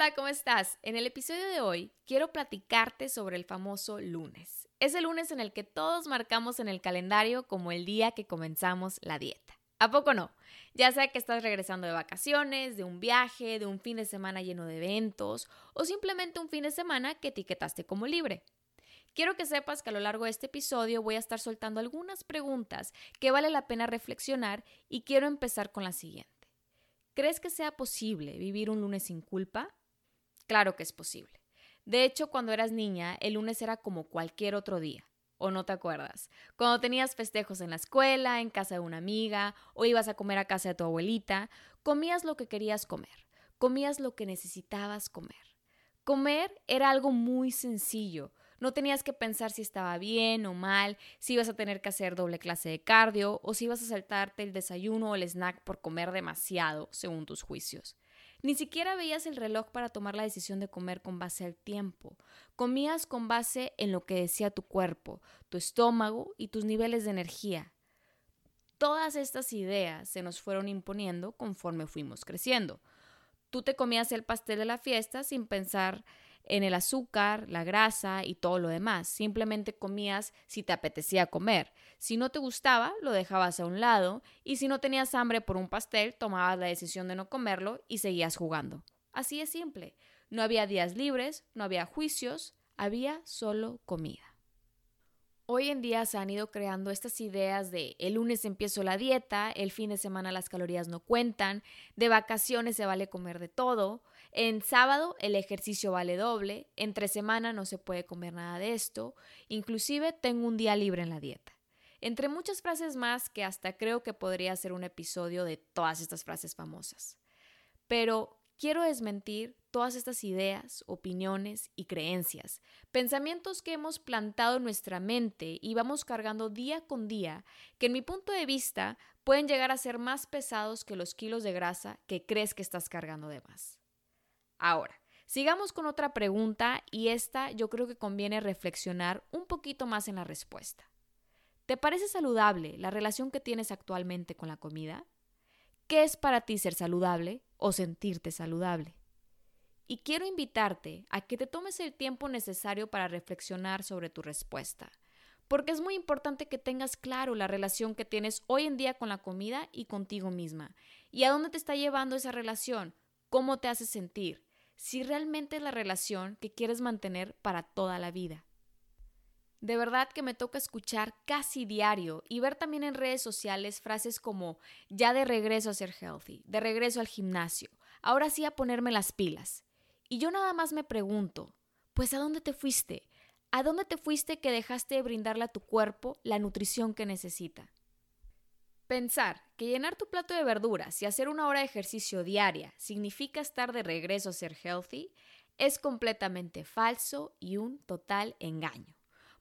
Hola, ¿cómo estás? En el episodio de hoy quiero platicarte sobre el famoso lunes. Es el lunes en el que todos marcamos en el calendario como el día que comenzamos la dieta. ¿A poco no? Ya sea que estás regresando de vacaciones, de un viaje, de un fin de semana lleno de eventos o simplemente un fin de semana que etiquetaste como libre. Quiero que sepas que a lo largo de este episodio voy a estar soltando algunas preguntas que vale la pena reflexionar y quiero empezar con la siguiente. ¿Crees que sea posible vivir un lunes sin culpa? Claro que es posible. De hecho, cuando eras niña, el lunes era como cualquier otro día. ¿O no te acuerdas? Cuando tenías festejos en la escuela, en casa de una amiga, o ibas a comer a casa de tu abuelita, comías lo que querías comer, comías lo que necesitabas comer. Comer era algo muy sencillo. No tenías que pensar si estaba bien o mal, si ibas a tener que hacer doble clase de cardio o si ibas a saltarte el desayuno o el snack por comer demasiado, según tus juicios. Ni siquiera veías el reloj para tomar la decisión de comer con base al tiempo. Comías con base en lo que decía tu cuerpo, tu estómago y tus niveles de energía. Todas estas ideas se nos fueron imponiendo conforme fuimos creciendo. Tú te comías el pastel de la fiesta sin pensar en el azúcar, la grasa y todo lo demás. Simplemente comías si te apetecía comer. Si no te gustaba, lo dejabas a un lado y si no tenías hambre por un pastel, tomabas la decisión de no comerlo y seguías jugando. Así es simple. No había días libres, no había juicios, había solo comida. Hoy en día se han ido creando estas ideas de el lunes empiezo la dieta, el fin de semana las calorías no cuentan, de vacaciones se vale comer de todo, en sábado el ejercicio vale doble, entre semana no se puede comer nada de esto, inclusive tengo un día libre en la dieta. Entre muchas frases más que hasta creo que podría ser un episodio de todas estas frases famosas. Pero Quiero desmentir todas estas ideas, opiniones y creencias, pensamientos que hemos plantado en nuestra mente y vamos cargando día con día, que en mi punto de vista pueden llegar a ser más pesados que los kilos de grasa que crees que estás cargando de más. Ahora, sigamos con otra pregunta y esta yo creo que conviene reflexionar un poquito más en la respuesta. ¿Te parece saludable la relación que tienes actualmente con la comida? ¿Qué es para ti ser saludable o sentirte saludable? Y quiero invitarte a que te tomes el tiempo necesario para reflexionar sobre tu respuesta, porque es muy importante que tengas claro la relación que tienes hoy en día con la comida y contigo misma, y a dónde te está llevando esa relación, cómo te hace sentir, si realmente es la relación que quieres mantener para toda la vida. De verdad que me toca escuchar casi diario y ver también en redes sociales frases como ya de regreso a ser healthy, de regreso al gimnasio, ahora sí a ponerme las pilas. Y yo nada más me pregunto, pues ¿a dónde te fuiste? ¿A dónde te fuiste que dejaste de brindarle a tu cuerpo la nutrición que necesita? Pensar que llenar tu plato de verduras y hacer una hora de ejercicio diaria significa estar de regreso a ser healthy es completamente falso y un total engaño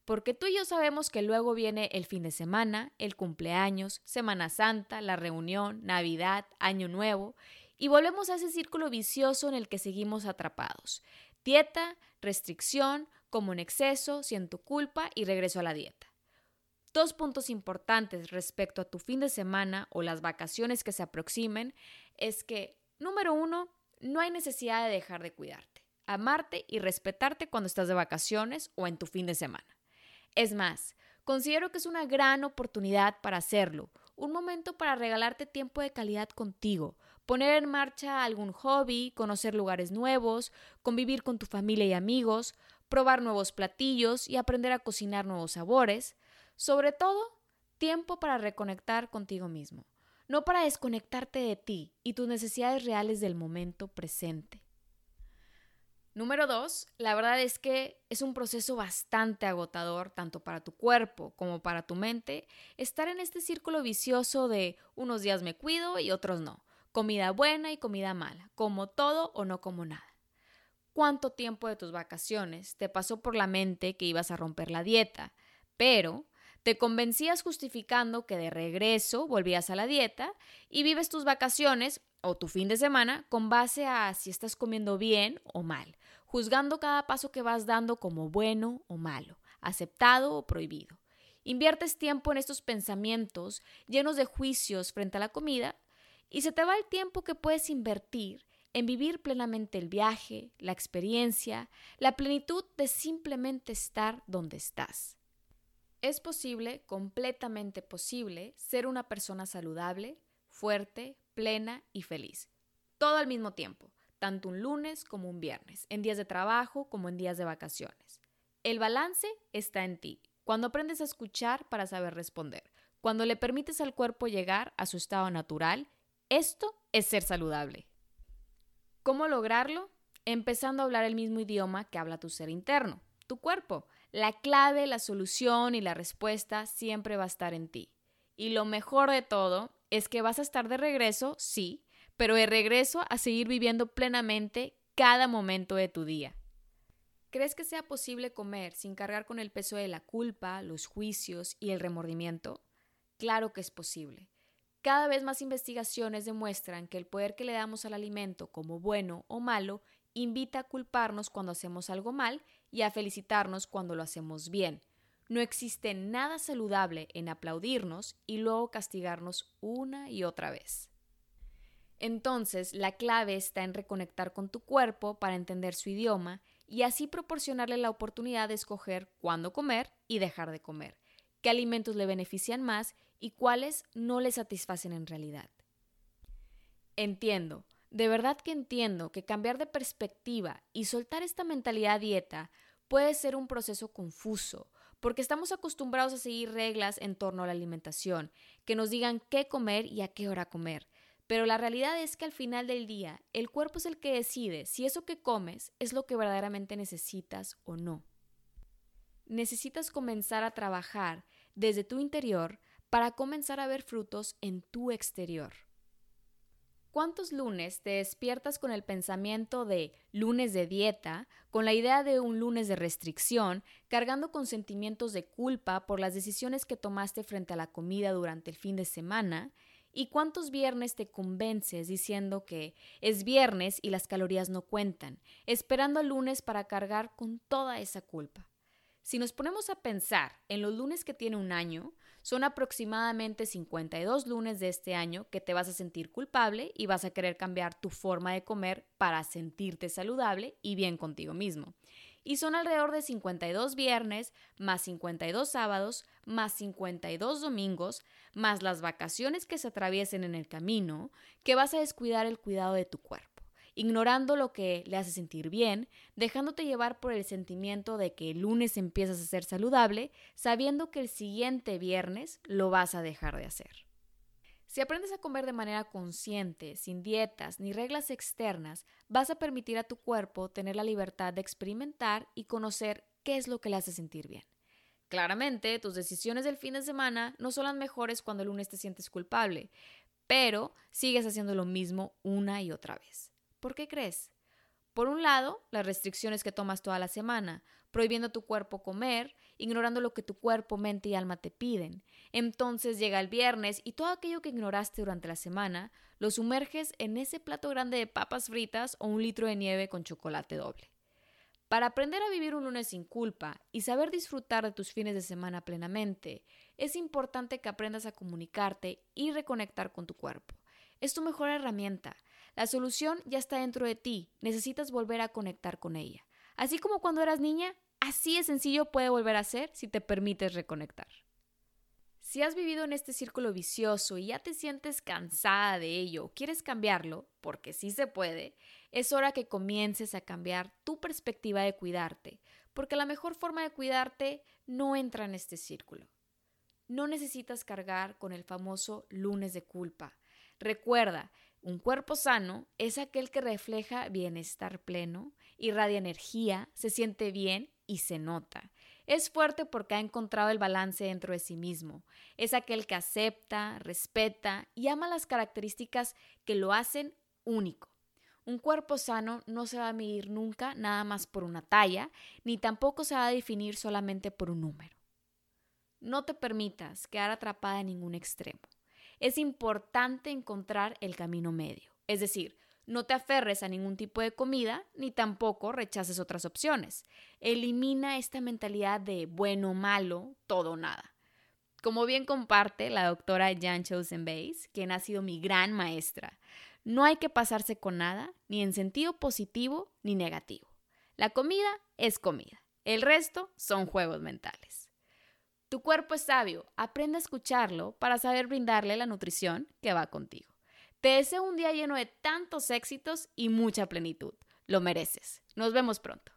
porque tú y yo sabemos que luego viene el fin de semana, el cumpleaños, Semana Santa, la reunión, Navidad, Año Nuevo, y volvemos a ese círculo vicioso en el que seguimos atrapados. Dieta, restricción, como en exceso, siento culpa y regreso a la dieta. Dos puntos importantes respecto a tu fin de semana o las vacaciones que se aproximen es que, número uno, no hay necesidad de dejar de cuidarte, amarte y respetarte cuando estás de vacaciones o en tu fin de semana. Es más, considero que es una gran oportunidad para hacerlo, un momento para regalarte tiempo de calidad contigo, poner en marcha algún hobby, conocer lugares nuevos, convivir con tu familia y amigos, probar nuevos platillos y aprender a cocinar nuevos sabores. Sobre todo, tiempo para reconectar contigo mismo, no para desconectarte de ti y tus necesidades reales del momento presente. Número dos, la verdad es que es un proceso bastante agotador, tanto para tu cuerpo como para tu mente, estar en este círculo vicioso de unos días me cuido y otros no. comida buena y comida mala, como todo o no como nada. ¿Cuánto tiempo de tus vacaciones te pasó por la mente que ibas a romper la dieta, pero te convencías justificando que de regreso volvías a la dieta y vives tus vacaciones o tu fin de semana con base a si estás comiendo bien o mal, juzgando cada paso que vas dando como bueno o malo, aceptado o prohibido. Inviertes tiempo en estos pensamientos llenos de juicios frente a la comida y se te va el tiempo que puedes invertir en vivir plenamente el viaje, la experiencia, la plenitud de simplemente estar donde estás. Es posible, completamente posible, ser una persona saludable, fuerte, plena y feliz. Todo al mismo tiempo, tanto un lunes como un viernes, en días de trabajo como en días de vacaciones. El balance está en ti, cuando aprendes a escuchar para saber responder, cuando le permites al cuerpo llegar a su estado natural esto es ser saludable. ¿Cómo lograrlo? Empezando a hablar el mismo idioma que habla tu ser interno, tu cuerpo. La clave, la solución y la respuesta siempre va a estar en ti. Y lo mejor de todo es que vas a estar de regreso, sí, pero de regreso a seguir viviendo plenamente cada momento de tu día. ¿Crees que sea posible comer sin cargar con el peso de la culpa, los juicios y el remordimiento? Claro que es posible. Cada vez más investigaciones demuestran que el poder que le damos al alimento como bueno o malo invita a culparnos cuando hacemos algo mal y a felicitarnos cuando lo hacemos bien. No existe nada saludable en aplaudirnos y luego castigarnos una y otra vez. Entonces, la clave está en reconectar con tu cuerpo para entender su idioma y así proporcionarle la oportunidad de escoger cuándo comer y dejar de comer, qué alimentos le benefician más y cuáles no le satisfacen en realidad. Entiendo, de verdad que entiendo que cambiar de perspectiva y soltar esta mentalidad dieta puede ser un proceso confuso, porque estamos acostumbrados a seguir reglas en torno a la alimentación, que nos digan qué comer y a qué hora comer. Pero la realidad es que al final del día, el cuerpo es el que decide si eso que comes es lo que verdaderamente necesitas o no. Necesitas comenzar a trabajar desde tu interior para comenzar a ver frutos en tu exterior. ¿Cuántos lunes te despiertas con el pensamiento de lunes de dieta, con la idea de un lunes de restricción, cargando con sentimientos de culpa por las decisiones que tomaste frente a la comida durante el fin de semana? ¿Y cuántos viernes te convences diciendo que es viernes y las calorías no cuentan, esperando al lunes para cargar con toda esa culpa? Si nos ponemos a pensar en los lunes que tiene un año, son aproximadamente 52 lunes de este año que te vas a sentir culpable y vas a querer cambiar tu forma de comer para sentirte saludable y bien contigo mismo. Y son alrededor de 52 viernes, más 52 sábados, más 52 domingos, más las vacaciones que se atraviesen en el camino, que vas a descuidar el cuidado de tu cuerpo ignorando lo que le hace sentir bien, dejándote llevar por el sentimiento de que el lunes empiezas a ser saludable, sabiendo que el siguiente viernes lo vas a dejar de hacer. Si aprendes a comer de manera consciente, sin dietas ni reglas externas, vas a permitir a tu cuerpo tener la libertad de experimentar y conocer qué es lo que le hace sentir bien. Claramente, tus decisiones del fin de semana no son las mejores cuando el lunes te sientes culpable, pero sigues haciendo lo mismo una y otra vez. ¿Por qué crees? Por un lado, las restricciones que tomas toda la semana, prohibiendo a tu cuerpo comer, ignorando lo que tu cuerpo, mente y alma te piden. Entonces llega el viernes y todo aquello que ignoraste durante la semana lo sumerges en ese plato grande de papas fritas o un litro de nieve con chocolate doble. Para aprender a vivir un lunes sin culpa y saber disfrutar de tus fines de semana plenamente, es importante que aprendas a comunicarte y reconectar con tu cuerpo. Es tu mejor herramienta. La solución ya está dentro de ti, necesitas volver a conectar con ella. Así como cuando eras niña, así de sencillo puede volver a ser si te permites reconectar. Si has vivido en este círculo vicioso y ya te sientes cansada de ello o quieres cambiarlo, porque sí se puede, es hora que comiences a cambiar tu perspectiva de cuidarte, porque la mejor forma de cuidarte no entra en este círculo. No necesitas cargar con el famoso lunes de culpa. Recuerda un cuerpo sano es aquel que refleja bienestar pleno, irradia energía, se siente bien y se nota. Es fuerte porque ha encontrado el balance dentro de sí mismo. Es aquel que acepta, respeta y ama las características que lo hacen único. Un cuerpo sano no se va a medir nunca nada más por una talla, ni tampoco se va a definir solamente por un número. No te permitas quedar atrapada en ningún extremo. Es importante encontrar el camino medio, es decir, no te aferres a ningún tipo de comida ni tampoco rechaces otras opciones. Elimina esta mentalidad de bueno, malo, todo o nada. Como bien comparte la doctora Jan Chosen Bays, quien ha sido mi gran maestra, no hay que pasarse con nada, ni en sentido positivo ni negativo. La comida es comida, el resto son juegos mentales. Tu cuerpo es sabio, aprende a escucharlo para saber brindarle la nutrición que va contigo. Te deseo un día lleno de tantos éxitos y mucha plenitud. Lo mereces. Nos vemos pronto.